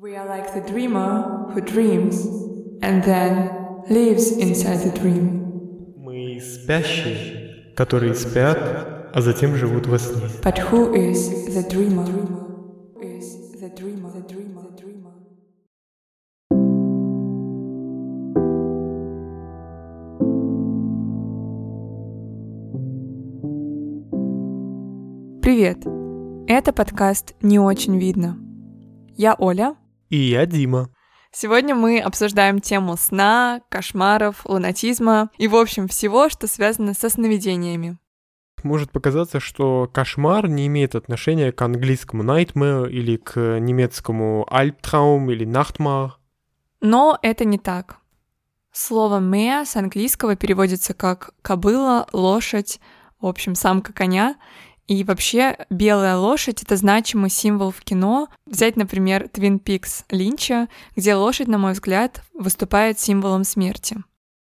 We are like the dreamer who dreams and then lives inside the dream. Мы спящие, которые спят, а затем живут во сне. But who is the dreamer? Is the dreamer, the dreamer, the dreamer. Привет! Это подкаст «Не очень видно». Я Оля. И я Дима. Сегодня мы обсуждаем тему сна, кошмаров, лунатизма и, в общем, всего, что связано со сновидениями. Может показаться, что кошмар не имеет отношения к английскому nightmare или к немецкому Albtraum или Nachtmar. Но это не так. Слово «mea» с английского переводится как «кобыла», «лошадь», в общем, самка коня, и вообще белая лошадь — это значимый символ в кино. Взять, например, Twin Peaks Линча, где лошадь, на мой взгляд, выступает символом смерти.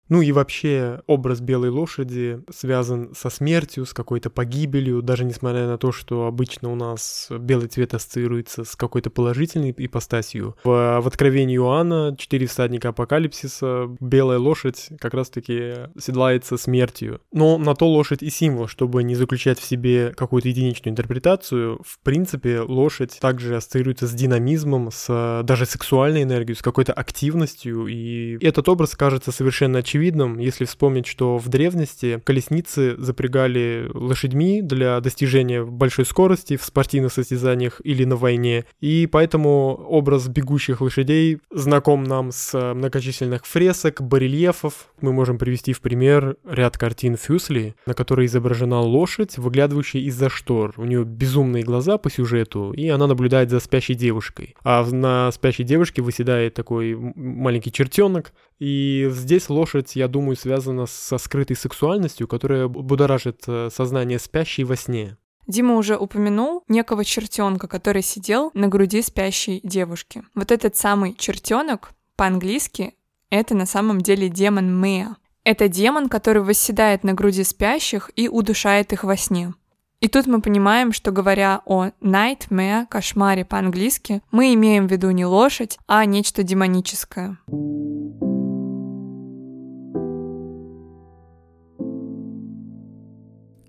Ну и вообще образ белой лошади связан со смертью, с какой-то погибелью, даже несмотря на то, что обычно у нас белый цвет ассоциируется с какой-то положительной ипостасью. В, в Откровении Иоанна «Четыре всадника апокалипсиса» белая лошадь как раз-таки седлается смертью. Но на то лошадь и символ, чтобы не заключать в себе какую-то единичную интерпретацию, в принципе, лошадь также ассоциируется с динамизмом, с даже сексуальной энергией, с какой-то активностью, и этот образ кажется совершенно очевидным очевидным, если вспомнить, что в древности колесницы запрягали лошадьми для достижения большой скорости в спортивных состязаниях или на войне, и поэтому образ бегущих лошадей знаком нам с многочисленных фресок, барельефов. Мы можем привести в пример ряд картин Фюсли, на которой изображена лошадь, выглядывающая из-за штор. У нее безумные глаза по сюжету, и она наблюдает за спящей девушкой. А на спящей девушке выседает такой маленький чертенок, и здесь лошадь, я думаю, связана со скрытой сексуальностью, которая будоражит э, сознание спящей во сне. Дима уже упомянул некого чертенка, который сидел на груди спящей девушки. Вот этот самый чертенок по-английски это на самом деле демон Меа. Это демон, который восседает на груди спящих и удушает их во сне. И тут мы понимаем, что говоря о nightmare, кошмаре по-английски, мы имеем в виду не лошадь, а нечто демоническое.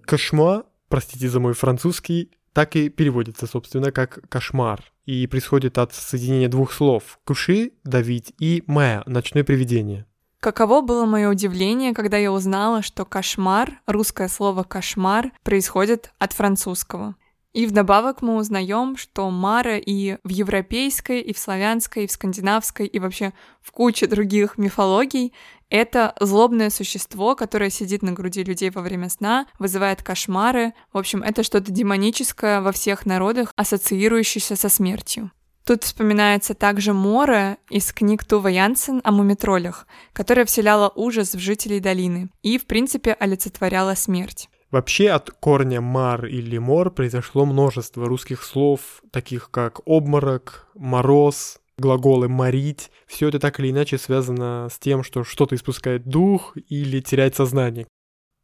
Кошмар, простите за мой французский, так и переводится, собственно, как кошмар. И происходит от соединения двух слов «куши» — давить и «мэ» — ночное привидение. Каково было мое удивление, когда я узнала, что кошмар, русское слово кошмар, происходит от французского. И вдобавок мы узнаем, что Мара и в европейской, и в славянской, и в скандинавской, и вообще в куче других мифологий это злобное существо, которое сидит на груди людей во время сна, вызывает кошмары. В общем, это что-то демоническое во всех народах, ассоциирующееся со смертью. Тут вспоминается также Мора из книг Тува Янсен о мумитролях, которая вселяла ужас в жителей долины и, в принципе, олицетворяла смерть. Вообще от корня «мар» или «мор» произошло множество русских слов, таких как «обморок», «мороз», глаголы «морить». Все это так или иначе связано с тем, что что-то испускает дух или теряет сознание.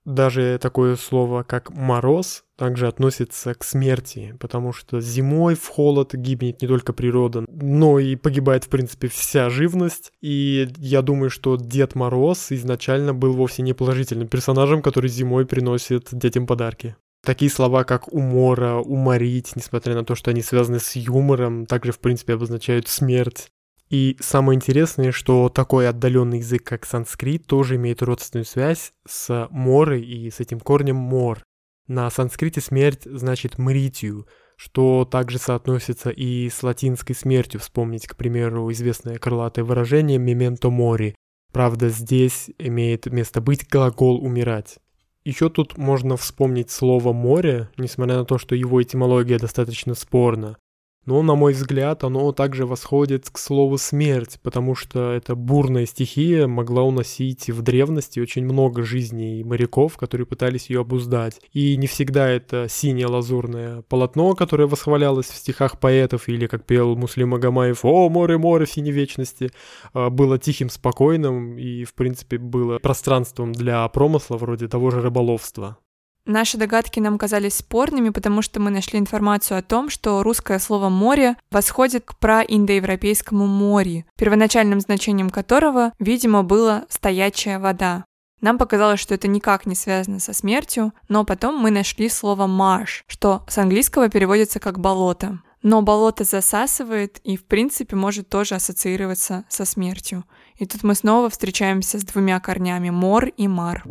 Даже такое слово, как «мороз», также относится к смерти, потому что зимой в холод гибнет не только природа, но и погибает, в принципе, вся живность. И я думаю, что Дед Мороз изначально был вовсе не положительным персонажем, который зимой приносит детям подарки. Такие слова, как умора, уморить, несмотря на то, что они связаны с юмором, также, в принципе, обозначают смерть. И самое интересное, что такой отдаленный язык, как санскрит, тоже имеет родственную связь с морой и с этим корнем мор. На санскрите смерть значит мритию, что также соотносится и с латинской смертью. Вспомнить, к примеру, известное крылатое выражение «memento mori». Правда, здесь имеет место быть глагол «умирать». Еще тут можно вспомнить слово «море», несмотря на то, что его этимология достаточно спорна. Но, на мой взгляд, оно также восходит к слову «смерть», потому что эта бурная стихия могла уносить в древности очень много жизней моряков, которые пытались ее обуздать. И не всегда это синее лазурное полотно, которое восхвалялось в стихах поэтов, или, как пел Муслим Магомаев, «О, море, море в синей вечности», а, было тихим, спокойным и, в принципе, было пространством для промысла вроде того же рыболовства. Наши догадки нам казались спорными, потому что мы нашли информацию о том, что русское слово «море» восходит к праиндоевропейскому море, первоначальным значением которого, видимо, было «стоячая вода». Нам показалось, что это никак не связано со смертью, но потом мы нашли слово «marsh», что с английского переводится как «болото». Но болото засасывает и, в принципе, может тоже ассоциироваться со смертью. И тут мы снова встречаемся с двумя корнями «мор» и «мар».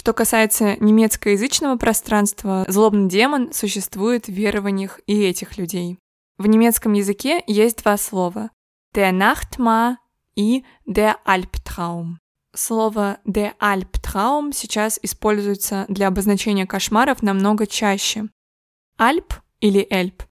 Что касается немецкоязычного пространства, злобный демон существует в верованиях и этих людей. В немецком языке есть два слова «der Nachtma» и «der Albtraum». Слово «der Albtraum» сейчас используется для обозначения кошмаров намного чаще. Альп или эльп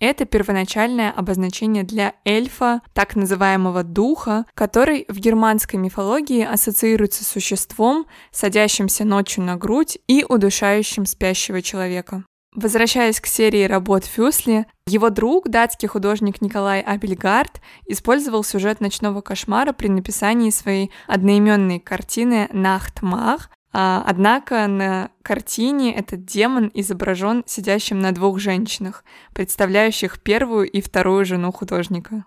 это первоначальное обозначение для эльфа, так называемого духа, который в германской мифологии ассоциируется с существом, садящимся ночью на грудь и удушающим спящего человека. Возвращаясь к серии работ Фюсли, его друг, датский художник Николай Абельгард, использовал сюжет ночного кошмара при написании своей одноименной картины «Нахтмах», однако на картине этот демон изображен сидящим на двух женщинах, представляющих первую и вторую жену художника.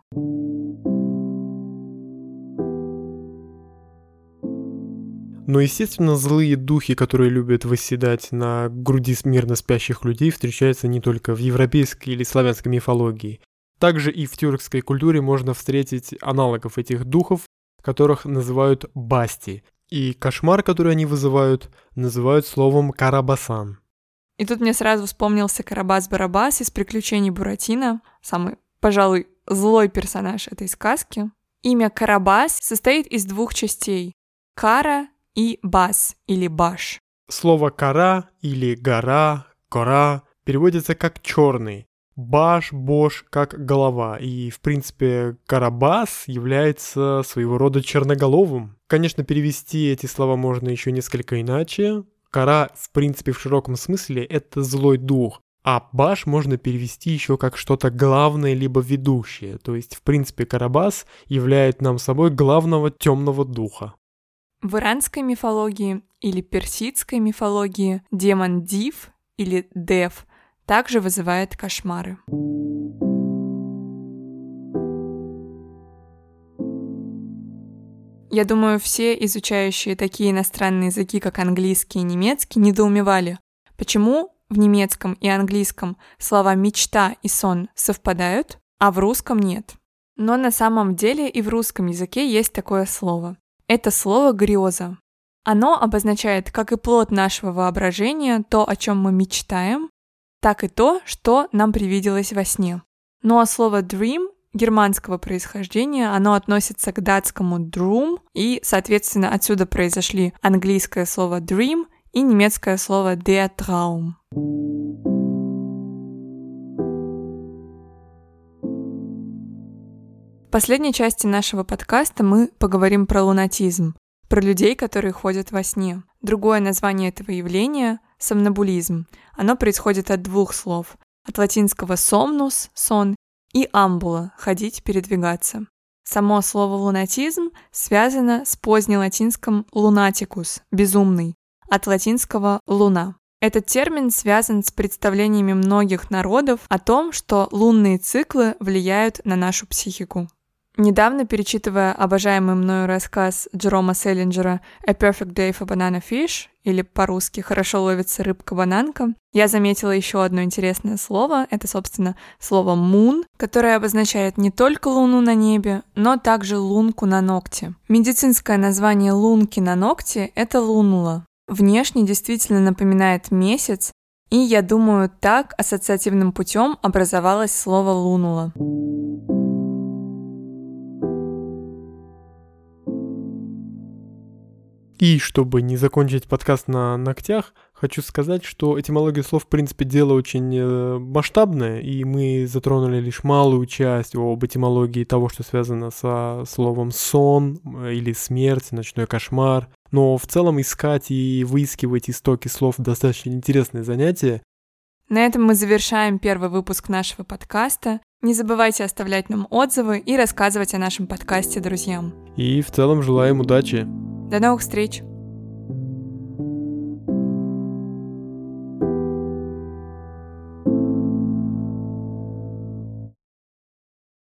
Но, естественно, злые духи, которые любят восседать на груди мирно спящих людей, встречаются не только в европейской или славянской мифологии. Также и в тюркской культуре можно встретить аналогов этих духов, которых называют басти. И кошмар, который они вызывают, называют словом «карабасан». И тут мне сразу вспомнился Карабас-Барабас из «Приключений Буратино», самый, пожалуй, злой персонаж этой сказки. Имя Карабас состоит из двух частей – Кара и Бас или Баш. Слово «кара» или «гора», «кора» переводится как «черный», Баш, Бош как голова. И, в принципе, Карабас является своего рода черноголовым. Конечно, перевести эти слова можно еще несколько иначе. Кара, в принципе, в широком смысле, это злой дух. А Баш можно перевести еще как что-то главное либо ведущее. То есть, в принципе, Карабас являет нам собой главного темного духа. В иранской мифологии или персидской мифологии демон Див или Дев также вызывает кошмары. Я думаю, все изучающие такие иностранные языки, как английский и немецкий, недоумевали, почему в немецком и английском слова «мечта» и «сон» совпадают, а в русском нет. Но на самом деле и в русском языке есть такое слово. Это слово «греза». Оно обозначает как и плод нашего воображения, то, о чем мы мечтаем, так и то, что нам привиделось во сне. Ну а слово dream германского происхождения, оно относится к датскому drum, и, соответственно, отсюда произошли английское слово dream и немецкое слово der Traum. В последней части нашего подкаста мы поговорим про лунатизм, про людей, которые ходят во сне. Другое название этого явления — сомнобулизм. Оно происходит от двух слов. От латинского somnus — сон и амбула — ходить, передвигаться. Само слово лунатизм связано с позднелатинским lunaticus — безумный, от латинского луна. Этот термин связан с представлениями многих народов о том, что лунные циклы влияют на нашу психику. Недавно, перечитывая обожаемый мною рассказ Джерома Селлинджера «A Perfect Day for Banana Fish», или по-русски «Хорошо ловится рыбка-бананка», я заметила еще одно интересное слово. Это, собственно, слово «moon», которое обозначает не только луну на небе, но также лунку на ногте. Медицинское название лунки на ногте — это лунула. Внешне действительно напоминает месяц, и, я думаю, так ассоциативным путем образовалось слово «лунула». И чтобы не закончить подкаст на ногтях, хочу сказать, что этимология слов, в принципе, дело очень э, масштабное, и мы затронули лишь малую часть об этимологии того, что связано со словом «сон» или «смерть», «ночной кошмар». Но в целом искать и выискивать истоки слов достаточно интересное занятие. На этом мы завершаем первый выпуск нашего подкаста. Не забывайте оставлять нам отзывы и рассказывать о нашем подкасте друзьям. И в целом желаем удачи. До новых встреч!